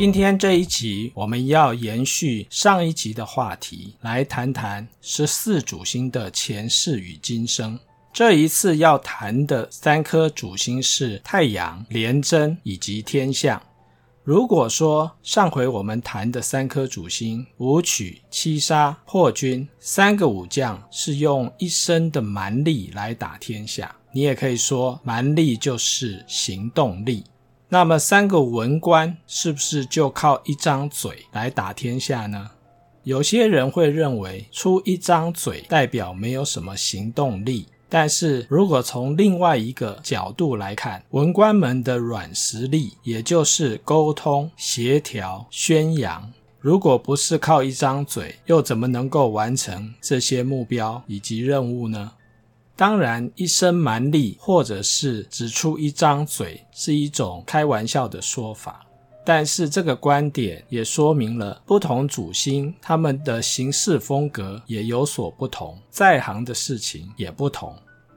今天这一集我们要延续上一集的话题，来谈谈十四主星的前世与今生。这一次要谈的三颗主星是太阳、廉贞以及天象。如果说上回我们谈的三颗主星武曲、七杀、破军三个武将是用一身的蛮力来打天下，你也可以说蛮力就是行动力。那么三个文官是不是就靠一张嘴来打天下呢？有些人会认为出一张嘴代表没有什么行动力。但是如果从另外一个角度来看，文官们的软实力，也就是沟通、协调、宣扬，如果不是靠一张嘴，又怎么能够完成这些目标以及任务呢？当然，一身蛮力或者是只出一张嘴，是一种开玩笑的说法。但是这个观点也说明了不同主星他们的行事风格也有所不同，在行的事情也不同。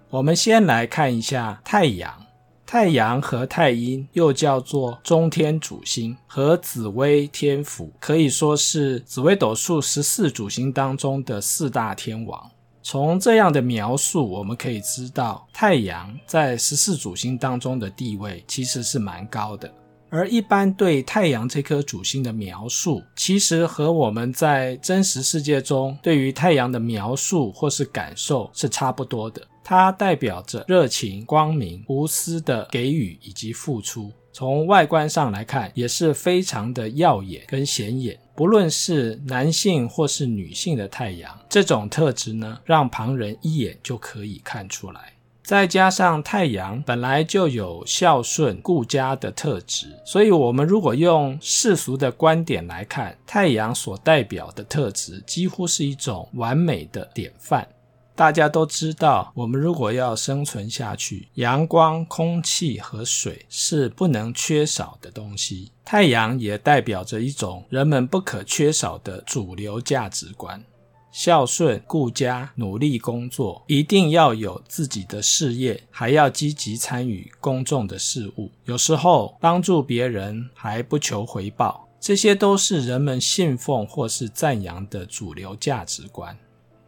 我们先来看一下太阳，太阳和太阴又叫做中天主星，和紫微天府可以说是紫微斗数十四主星当中的四大天王。从这样的描述，我们可以知道太阳在十四主星当中的地位其实是蛮高的。而一般对太阳这颗主星的描述，其实和我们在真实世界中对于太阳的描述或是感受是差不多的。它代表着热情、光明、无私的给予以及付出。从外观上来看，也是非常的耀眼跟显眼。不论是男性或是女性的太阳，这种特质呢，让旁人一眼就可以看出来。再加上太阳本来就有孝顺顾家的特质，所以我们如果用世俗的观点来看，太阳所代表的特质几乎是一种完美的典范。大家都知道，我们如果要生存下去，阳光、空气和水是不能缺少的东西。太阳也代表着一种人们不可缺少的主流价值观。孝顺、顾家、努力工作，一定要有自己的事业，还要积极参与公众的事务。有时候帮助别人还不求回报，这些都是人们信奉或是赞扬的主流价值观。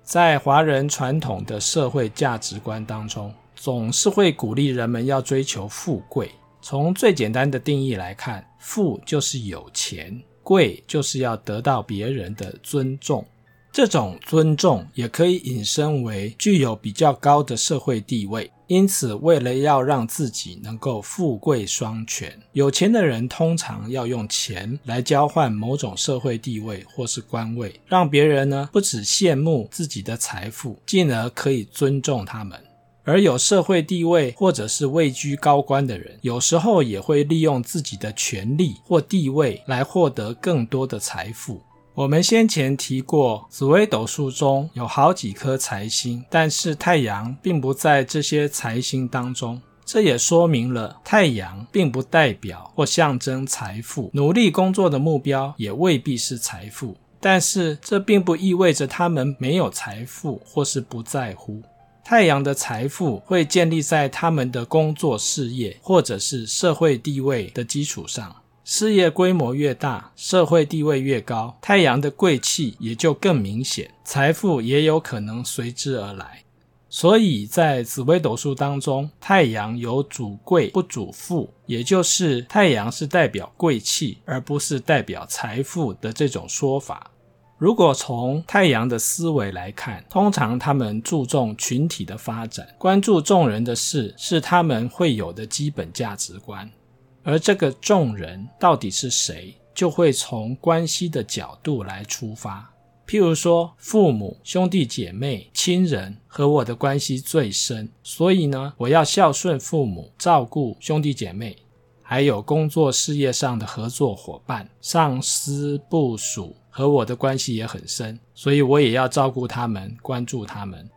在华人传统的社会价值观当中，总是会鼓励人们要追求富贵。从最简单的定义来看，富就是有钱，贵就是要得到别人的尊重。这种尊重也可以引申为具有比较高的社会地位，因此为了要让自己能够富贵双全，有钱的人通常要用钱来交换某种社会地位或是官位，让别人呢不只羡慕自己的财富，进而可以尊重他们。而有社会地位或者是位居高官的人，有时候也会利用自己的权力或地位来获得更多的财富。我们先前提过，紫微斗数中有好几颗财星，但是太阳并不在这些财星当中。这也说明了太阳并不代表或象征财富，努力工作的目标也未必是财富。但是这并不意味着他们没有财富或是不在乎。太阳的财富会建立在他们的工作事业或者是社会地位的基础上。事业规模越大，社会地位越高，太阳的贵气也就更明显，财富也有可能随之而来。所以在紫微斗数当中，太阳有主贵不主富，也就是太阳是代表贵气，而不是代表财富的这种说法。如果从太阳的思维来看，通常他们注重群体的发展，关注众人的事，是他们会有的基本价值观。而这个众人到底是谁，就会从关系的角度来出发。譬如说，父母、兄弟姐妹、亲人和我的关系最深，所以呢，我要孝顺父母，照顾兄弟姐妹，还有工作事业上的合作伙伴、上司、部属和我的关系也很深，所以我也要照顾他们，关注他们。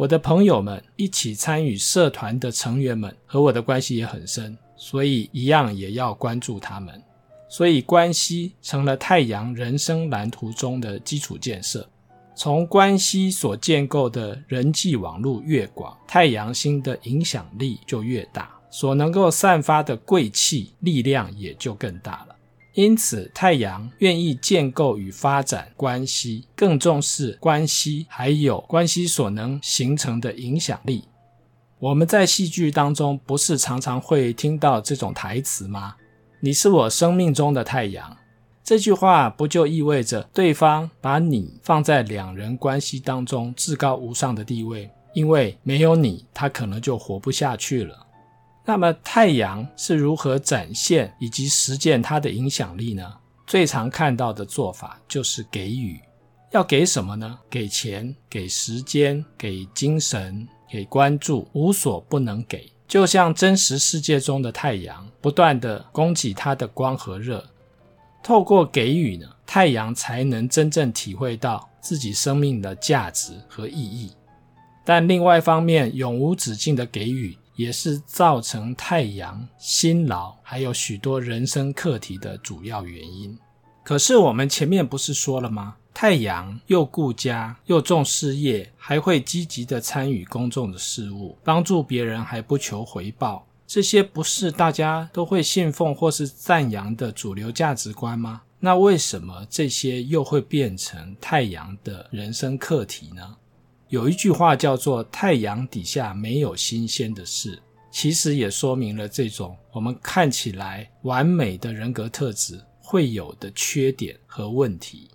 我的朋友们，一起参与社团的成员们和我的关系也很深。所以一样也要关注他们，所以关系成了太阳人生蓝图中的基础建设。从关系所建构的人际网络越广，太阳星的影响力就越大，所能够散发的贵气力量也就更大了。因此，太阳愿意建构与发展关系，更重视关系，还有关系所能形成的影响力。我们在戏剧当中不是常常会听到这种台词吗？你是我生命中的太阳。这句话不就意味着对方把你放在两人关系当中至高无上的地位？因为没有你，他可能就活不下去了。那么，太阳是如何展现以及实践它的影响力呢？最常看到的做法就是给予。要给什么呢？给钱，给时间，给精神。给关注，无所不能给，就像真实世界中的太阳，不断地供给它的光和热。透过给予呢，太阳才能真正体会到自己生命的价值和意义。但另外一方面，永无止境的给予，也是造成太阳辛劳，还有许多人生课题的主要原因。可是我们前面不是说了吗？太阳又顾家又重事业，还会积极地参与公众的事务，帮助别人还不求回报，这些不是大家都会信奉或是赞扬的主流价值观吗？那为什么这些又会变成太阳的人生课题呢？有一句话叫做“太阳底下没有新鲜的事”，其实也说明了这种我们看起来完美的人格特质会有的缺点和问题。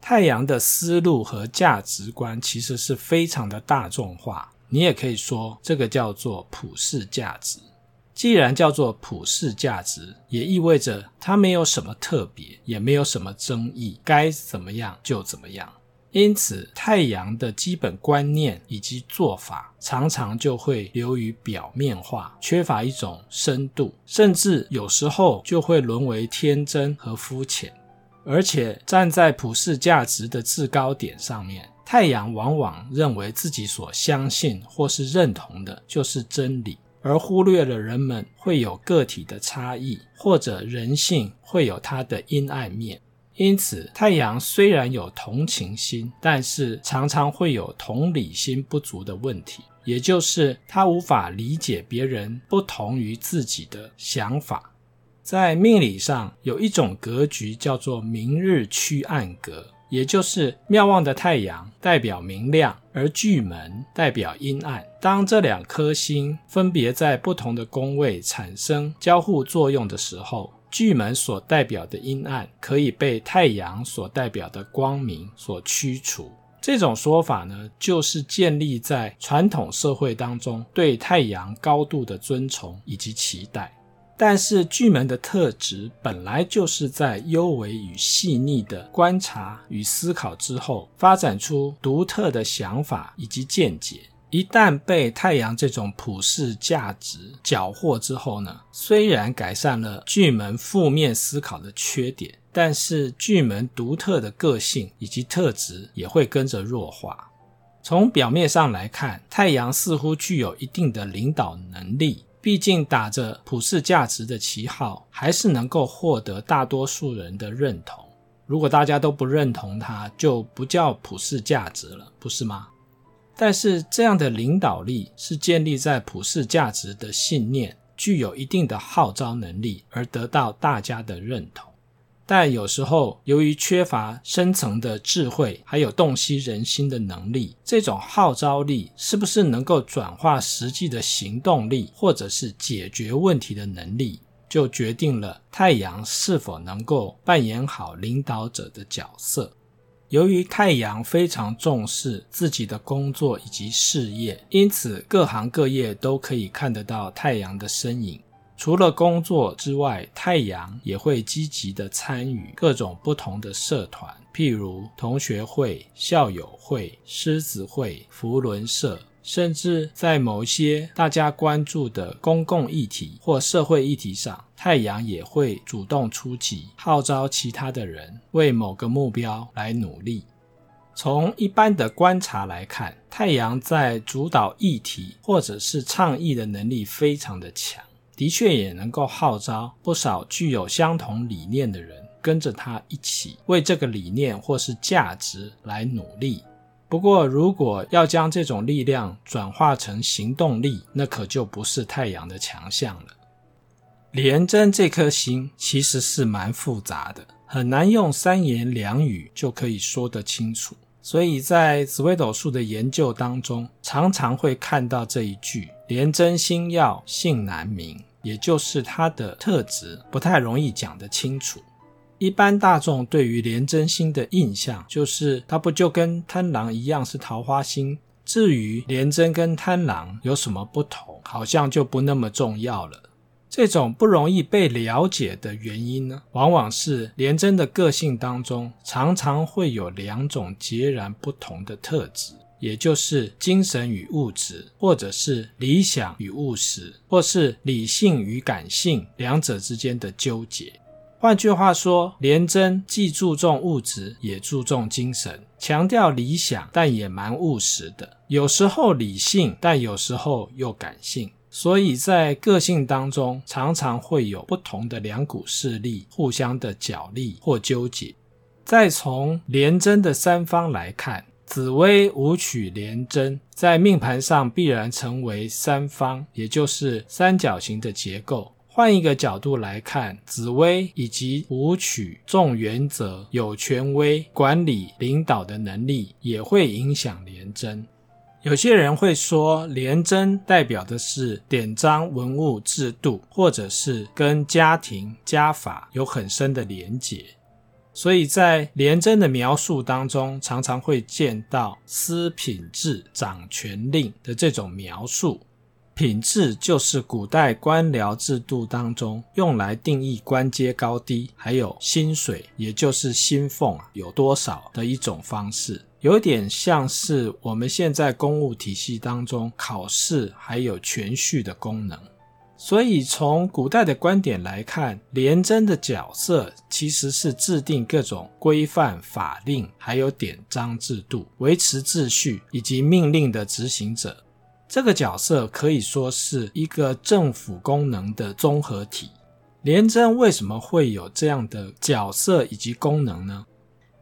太阳的思路和价值观其实是非常的大众化，你也可以说这个叫做普世价值。既然叫做普世价值，也意味着它没有什么特别，也没有什么争议，该怎么样就怎么样。因此，太阳的基本观念以及做法，常常就会流于表面化，缺乏一种深度，甚至有时候就会沦为天真和肤浅。而且站在普世价值的制高点上面，太阳往往认为自己所相信或是认同的就是真理，而忽略了人们会有个体的差异，或者人性会有它的阴暗面。因此，太阳虽然有同情心，但是常常会有同理心不足的问题，也就是他无法理解别人不同于自己的想法。在命理上有一种格局叫做明日驱暗格，也就是庙望的太阳代表明亮，而巨门代表阴暗。当这两颗星分别在不同的宫位产生交互作用的时候，巨门所代表的阴暗可以被太阳所代表的光明所驱除。这种说法呢，就是建立在传统社会当中对太阳高度的尊崇以及期待。但是巨门的特质本来就是在幽微与细腻的观察与思考之后，发展出独特的想法以及见解。一旦被太阳这种普世价值缴获之后呢，虽然改善了巨门负面思考的缺点，但是巨门独特的个性以及特质也会跟着弱化。从表面上来看，太阳似乎具有一定的领导能力。毕竟打着普世价值的旗号，还是能够获得大多数人的认同。如果大家都不认同它，就不叫普世价值了，不是吗？但是这样的领导力是建立在普世价值的信念，具有一定的号召能力，而得到大家的认同。但有时候，由于缺乏深层的智慧，还有洞悉人心的能力，这种号召力是不是能够转化实际的行动力，或者是解决问题的能力，就决定了太阳是否能够扮演好领导者的角色。由于太阳非常重视自己的工作以及事业，因此各行各业都可以看得到太阳的身影。除了工作之外，太阳也会积极地参与各种不同的社团，譬如同学会、校友会、狮子会、扶轮社，甚至在某些大家关注的公共议题或社会议题上，太阳也会主动出击，号召其他的人为某个目标来努力。从一般的观察来看，太阳在主导议题或者是倡议的能力非常的强。的确也能够号召不少具有相同理念的人跟着他一起为这个理念或是价值来努力。不过，如果要将这种力量转化成行动力，那可就不是太阳的强项了。廉贞这颗星其实是蛮复杂的，很难用三言两语就可以说得清楚。所以在紫微斗数的研究当中，常常会看到这一句：“廉贞星耀，性难明”，也就是它的特质不太容易讲得清楚。一般大众对于廉贞星的印象，就是它不就跟贪狼一样是桃花星？至于廉贞跟贪狼有什么不同，好像就不那么重要了。这种不容易被了解的原因呢，往往是廉贞的个性当中常常会有两种截然不同的特质，也就是精神与物质，或者是理想与务实，或是理性与感性两者之间的纠结。换句话说，廉贞既注重物质，也注重精神，强调理想，但也蛮务实的，有时候理性，但有时候又感性。所以在个性当中，常常会有不同的两股势力互相的角力或纠结。再从廉贞的三方来看，紫微武曲廉贞在命盘上必然成为三方，也就是三角形的结构。换一个角度来看，紫微以及武曲重原则、有权威、管理、领导的能力，也会影响廉贞。有些人会说，廉贞代表的是典章、文物、制度，或者是跟家庭、家法有很深的连结。所以在廉贞的描述当中，常常会见到司品制、掌权令的这种描述。品制就是古代官僚制度当中用来定义官阶高低，还有薪水，也就是薪俸有多少的一种方式。有点像是我们现在公务体系当中考试还有銓叙的功能，所以从古代的观点来看，廉贞的角色其实是制定各种规范法令，还有典章制度，维持秩序以及命令的执行者。这个角色可以说是一个政府功能的综合体。廉贞为什么会有这样的角色以及功能呢？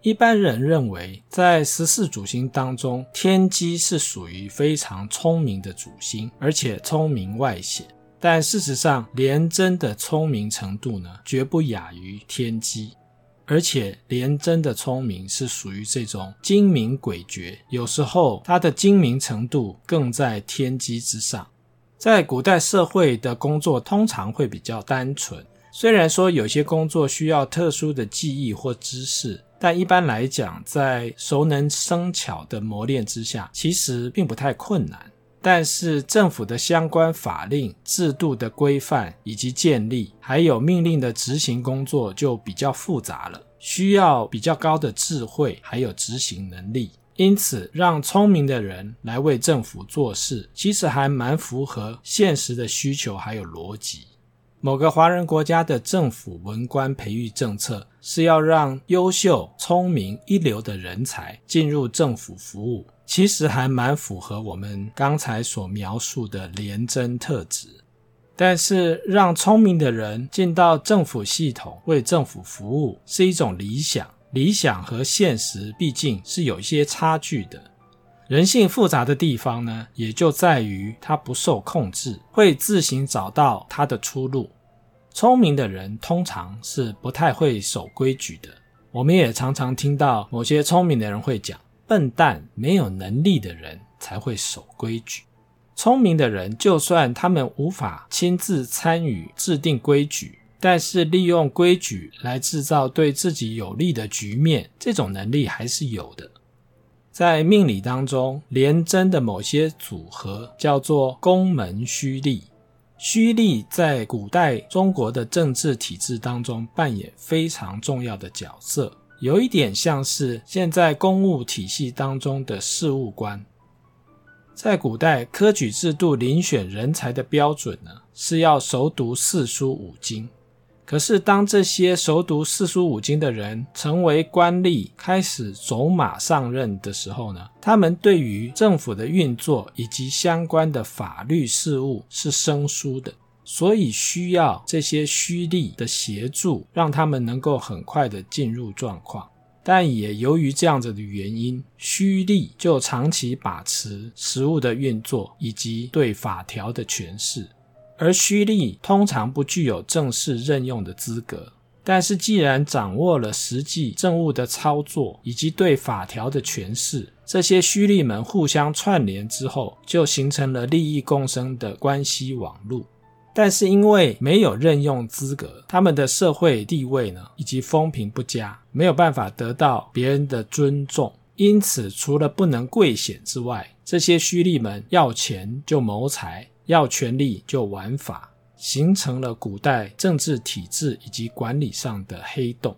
一般人认为，在十四主星当中，天机是属于非常聪明的主星，而且聪明外显。但事实上，廉贞的聪明程度呢，绝不亚于天机。而且，廉贞的聪明是属于这种精明诡谲，有时候他的精明程度更在天机之上。在古代社会的工作通常会比较单纯，虽然说有些工作需要特殊的技艺或知识。但一般来讲，在熟能生巧的磨练之下，其实并不太困难。但是政府的相关法令、制度的规范以及建立，还有命令的执行工作就比较复杂了，需要比较高的智慧还有执行能力。因此，让聪明的人来为政府做事，其实还蛮符合现实的需求还有逻辑。某个华人国家的政府文官培育政策是要让优秀、聪明、一流的人才进入政府服务，其实还蛮符合我们刚才所描述的廉贞特质。但是，让聪明的人进到政府系统为政府服务是一种理想，理想和现实毕竟是有一些差距的。人性复杂的地方呢，也就在于它不受控制，会自行找到它的出路。聪明的人通常是不太会守规矩的。我们也常常听到某些聪明的人会讲：“笨蛋，没有能力的人才会守规矩。”聪明的人，就算他们无法亲自参与制定规矩，但是利用规矩来制造对自己有利的局面，这种能力还是有的。在命理当中，廉贞的某些组合叫做宫门虚吏。虚吏在古代中国的政治体制当中扮演非常重要的角色，有一点像是现在公务体系当中的事务官。在古代科举制度遴选人才的标准呢，是要熟读四书五经。可是，当这些熟读四书五经的人成为官吏，开始走马上任的时候呢，他们对于政府的运作以及相关的法律事务是生疏的，所以需要这些虚吏的协助，让他们能够很快的进入状况。但也由于这样子的原因，虚吏就长期把持实务的运作以及对法条的诠释。而虚吏通常不具有正式任用的资格。但是，既然掌握了实际政务的操作以及对法条的诠释，这些虚吏们互相串联之后，就形成了利益共生的关系网络。但是，因为没有任用资格，他们的社会地位呢，以及风评不佳，没有办法得到别人的尊重。因此，除了不能贵显之外，这些虚吏们要钱就谋财，要权力就玩法，形成了古代政治体制以及管理上的黑洞。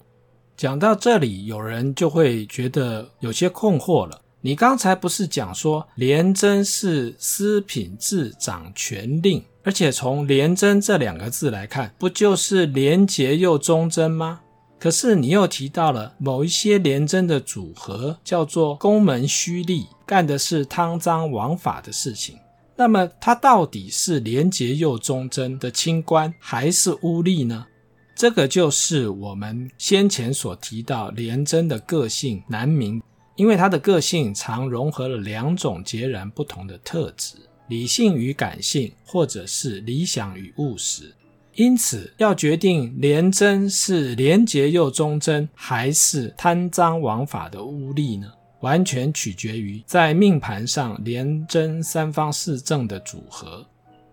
讲到这里，有人就会觉得有些困惑了。你刚才不是讲说廉贞是司品制掌权令，而且从廉贞这两个字来看，不就是廉洁又忠贞吗？可是你又提到了某一些廉贞的组合叫做公门虚吏，干的是贪赃枉法的事情。那么他到底是廉洁又忠贞的清官，还是污吏呢？这个就是我们先前所提到廉贞的个性难明。因为他的个性常融合了两种截然不同的特质：理性与感性，或者是理想与务实。因此，要决定廉贞是廉洁又忠贞，还是贪赃枉法的污吏呢？完全取决于在命盘上廉贞三方四正的组合。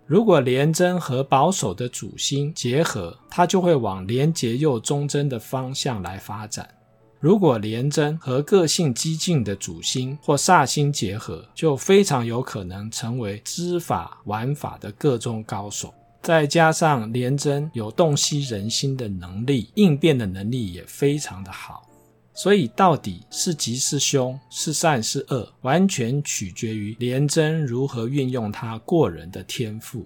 如果廉贞和保守的主星结合，它就会往廉洁又忠贞的方向来发展。如果廉贞和个性激进的主星或煞星结合，就非常有可能成为知法玩法的个中高手。再加上廉贞有洞悉人心的能力，应变的能力也非常的好。所以到底是吉是凶，是善是恶，完全取决于廉贞如何运用他过人的天赋。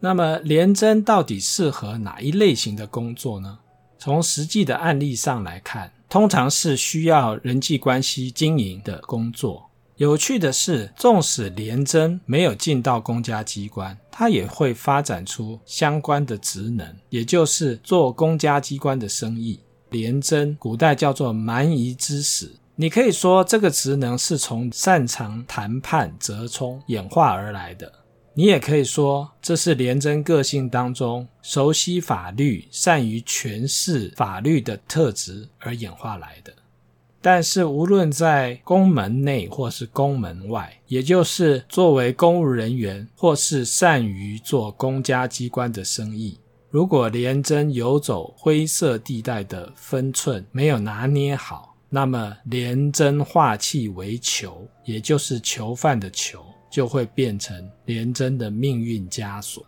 那么廉贞到底适合哪一类型的工作呢？从实际的案例上来看，通常是需要人际关系经营的工作。有趣的是，纵使廉贞没有进到公家机关，他也会发展出相关的职能，也就是做公家机关的生意。廉贞古代叫做蛮夷之使，你可以说这个职能是从擅长谈判折冲演化而来的。你也可以说，这是廉贞个性当中熟悉法律、善于诠释法律的特质而演化来的。但是，无论在宫门内或是宫门外，也就是作为公务人员或是善于做公家机关的生意，如果廉贞游走灰色地带的分寸没有拿捏好，那么廉贞化气为囚，也就是囚犯的囚。就会变成廉贞的命运枷锁。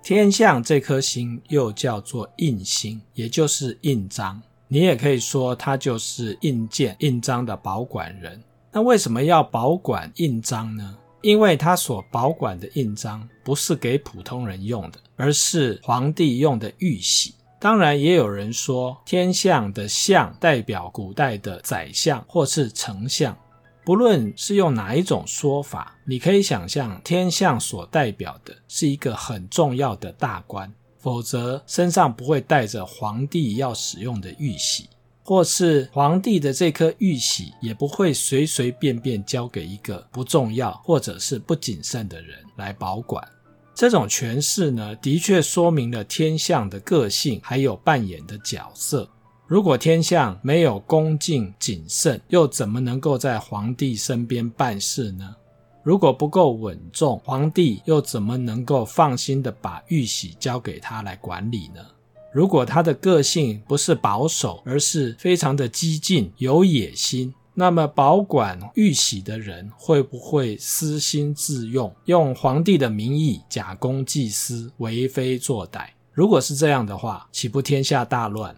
天象这颗星又叫做印星，也就是印章。你也可以说它就是印鉴、印章的保管人。那为什么要保管印章呢？因为他所保管的印章不是给普通人用的，而是皇帝用的玉玺。当然，也有人说天相的相代表古代的宰相或是丞相。不论是用哪一种说法，你可以想象天相所代表的是一个很重要的大官，否则身上不会带着皇帝要使用的玉玺，或是皇帝的这颗玉玺也不会随随便便交给一个不重要或者是不谨慎的人来保管。这种诠释呢，的确说明了天相的个性，还有扮演的角色。如果天相没有恭敬谨慎，又怎么能够在皇帝身边办事呢？如果不够稳重，皇帝又怎么能够放心的把玉玺交给他来管理呢？如果他的个性不是保守，而是非常的激进、有野心，那么保管玉玺的人会不会私心自用，用皇帝的名义假公济私、为非作歹？如果是这样的话，岂不天下大乱？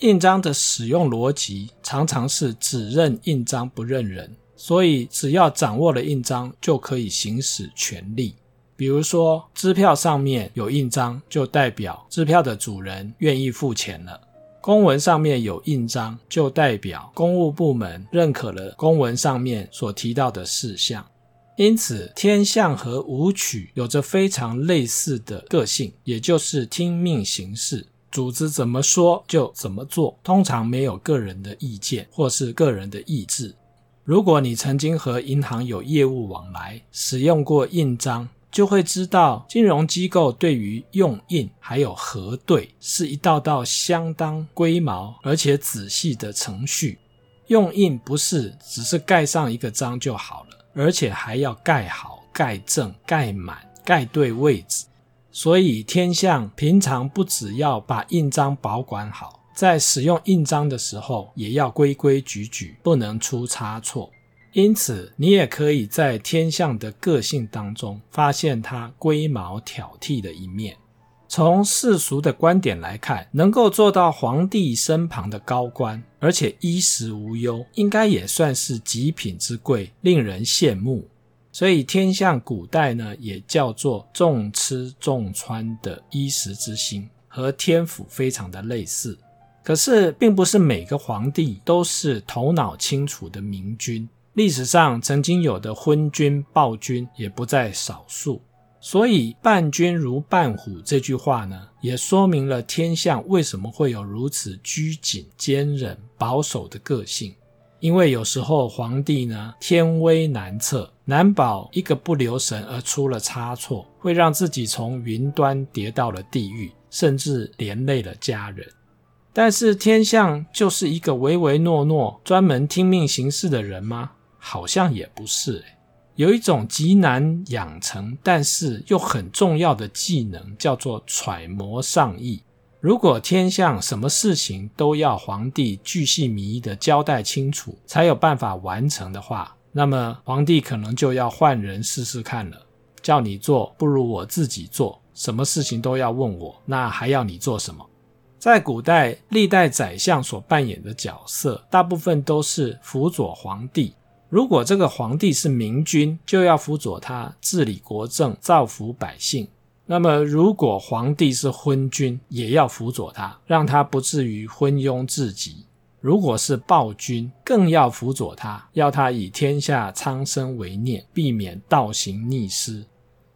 印章的使用逻辑常常是只认印章不认人，所以只要掌握了印章就可以行使权力。比如说，支票上面有印章，就代表支票的主人愿意付钱了；公文上面有印章，就代表公务部门认可了公文上面所提到的事项。因此，天象和武曲有着非常类似的个性，也就是听命行事。组织怎么说就怎么做，通常没有个人的意见或是个人的意志。如果你曾经和银行有业务往来，使用过印章，就会知道金融机构对于用印还有核对是一道道相当龟毛而且仔细的程序。用印不是只是盖上一个章就好了，而且还要盖好、盖正、盖满、盖对位置。所以天象平常不只要把印章保管好，在使用印章的时候也要规规矩矩，不能出差错。因此，你也可以在天象的个性当中发现他龟毛挑剔的一面。从世俗的观点来看，能够做到皇帝身旁的高官，而且衣食无忧，应该也算是极品之贵，令人羡慕。所以天象古代呢，也叫做重吃重穿的衣食之星，和天府非常的类似。可是，并不是每个皇帝都是头脑清楚的明君。历史上曾经有的昏君、暴君也不在少数。所以“伴君如伴虎”这句话呢，也说明了天象为什么会有如此拘谨、坚忍、保守的个性。因为有时候皇帝呢，天威难测，难保一个不留神而出了差错，会让自己从云端跌到了地狱，甚至连累了家人。但是天象就是一个唯唯诺诺、专门听命行事的人吗？好像也不是。有一种极难养成，但是又很重要的技能，叫做揣摩上意。如果天象什么事情都要皇帝巨细靡遗的交代清楚，才有办法完成的话，那么皇帝可能就要换人试试看了。叫你做，不如我自己做。什么事情都要问我，那还要你做什么？在古代，历代宰相所扮演的角色，大部分都是辅佐皇帝。如果这个皇帝是明君，就要辅佐他治理国政、造福百姓；那么，如果皇帝是昏君，也要辅佐他，让他不至于昏庸至极；如果是暴君，更要辅佐他，要他以天下苍生为念，避免倒行逆施。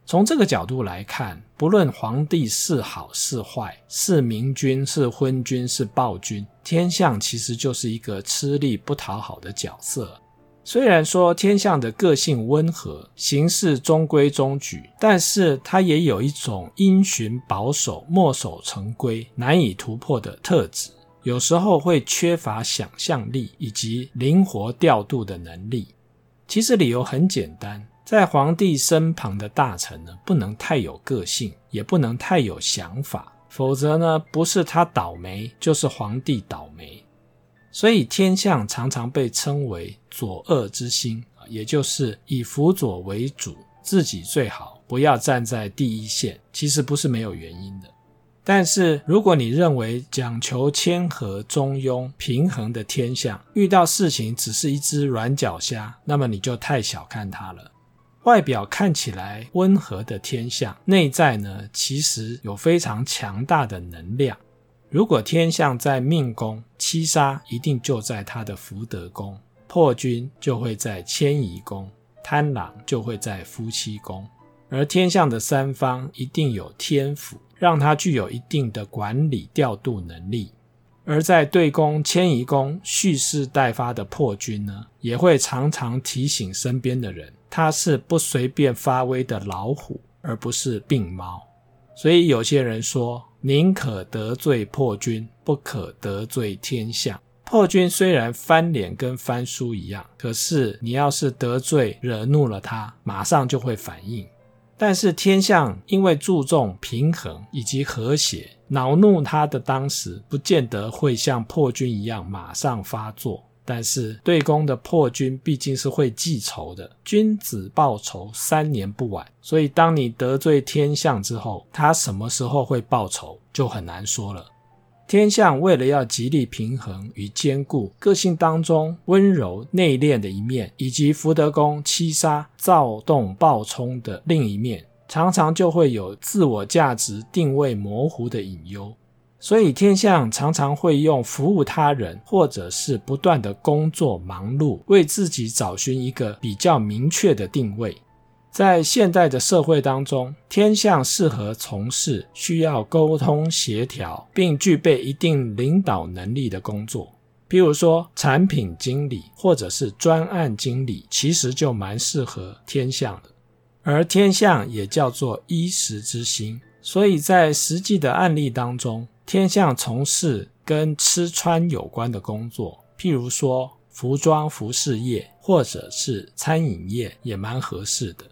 从这个角度来看，不论皇帝是好是坏，是明君是昏君是暴君，天相其实就是一个吃力不讨好的角色。虽然说天相的个性温和，行事中规中矩，但是他也有一种因循保守、墨守成规、难以突破的特质。有时候会缺乏想象力以及灵活调度的能力。其实理由很简单，在皇帝身旁的大臣呢，不能太有个性，也不能太有想法，否则呢，不是他倒霉，就是皇帝倒霉。所以天相常常被称为佐恶之心，也就是以辅佐为主，自己最好不要站在第一线。其实不是没有原因的。但是如果你认为讲求谦和、中庸、平衡的天象，遇到事情只是一只软脚虾，那么你就太小看它了。外表看起来温和的天象，内在呢，其实有非常强大的能量。如果天象在命宫，七杀一定就在他的福德宫，破军就会在迁移宫，贪狼就会在夫妻宫，而天相的三方一定有天府，让他具有一定的管理调度能力。而在对宫、迁移宫蓄势待发的破军呢，也会常常提醒身边的人，他是不随便发威的老虎，而不是病猫。所以有些人说，宁可得罪破军，不可得罪天相。破军虽然翻脸跟翻书一样，可是你要是得罪惹怒了他，马上就会反应。但是天相因为注重平衡以及和谐，恼怒他的当时，不见得会像破军一样马上发作。但是对宫的破军毕竟是会记仇的，君子报仇，三年不晚。所以当你得罪天相之后，他什么时候会报仇就很难说了。天相为了要极力平衡与兼顾个性当中温柔内敛的一面，以及福德宫七杀躁动暴冲的另一面，常常就会有自我价值定位模糊的隐忧。所以天相常常会用服务他人，或者是不断的工作忙碌，为自己找寻一个比较明确的定位。在现代的社会当中，天相适合从事需要沟通协调，并具备一定领导能力的工作，比如说产品经理或者是专案经理，其实就蛮适合天相的。而天相也叫做衣食之星，所以在实际的案例当中，天相从事跟吃穿有关的工作，譬如说服装服饰业或者是餐饮业，也蛮合适的。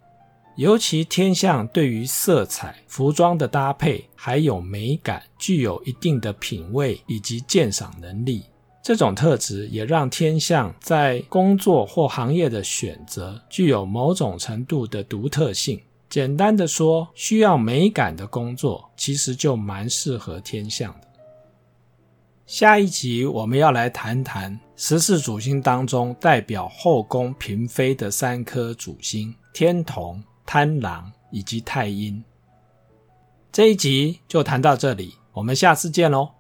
尤其天象对于色彩、服装的搭配还有美感，具有一定的品味以及鉴赏能力。这种特质也让天象在工作或行业的选择具有某种程度的独特性。简单的说，需要美感的工作，其实就蛮适合天象的。下一集我们要来谈谈十四主星当中代表后宫嫔妃的三颗主星：天同。贪狼以及太阴，这一集就谈到这里，我们下次见喽。